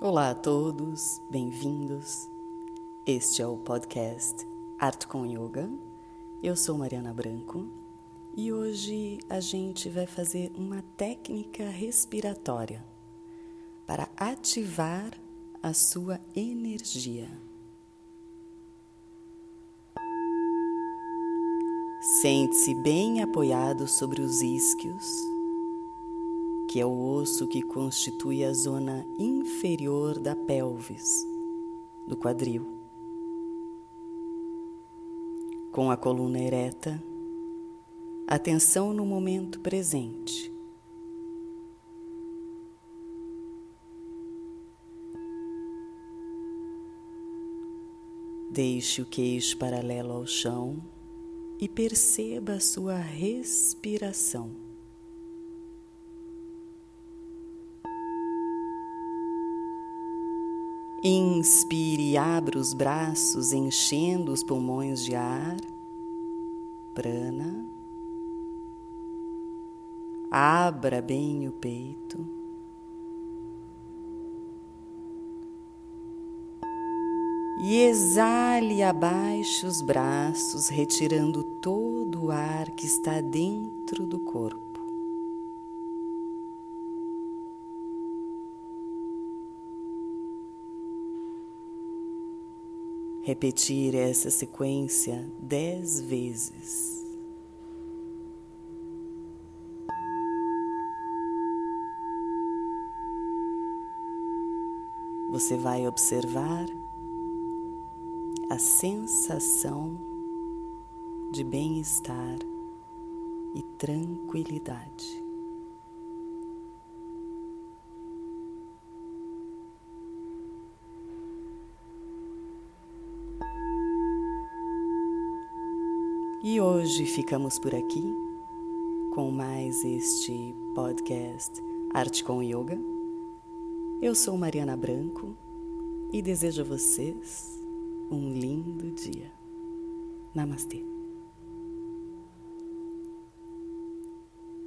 Olá a todos, bem-vindos. Este é o podcast Arte com Yoga. Eu sou Mariana Branco e hoje a gente vai fazer uma técnica respiratória para ativar a sua energia. Sente-se bem apoiado sobre os isquios que é o osso que constitui a zona inferior da pelvis, do quadril. Com a coluna ereta, atenção no momento presente. Deixe o queixo paralelo ao chão e perceba a sua respiração. Inspire e abra os braços, enchendo os pulmões de ar. Prana. Abra bem o peito. E exale abaixo os braços, retirando todo o ar que está dentro do corpo. Repetir essa sequência dez vezes. Você vai observar a sensação de bem-estar e tranquilidade. E hoje ficamos por aqui com mais este podcast Arte com Yoga. Eu sou Mariana Branco e desejo a vocês um lindo dia. Namastê.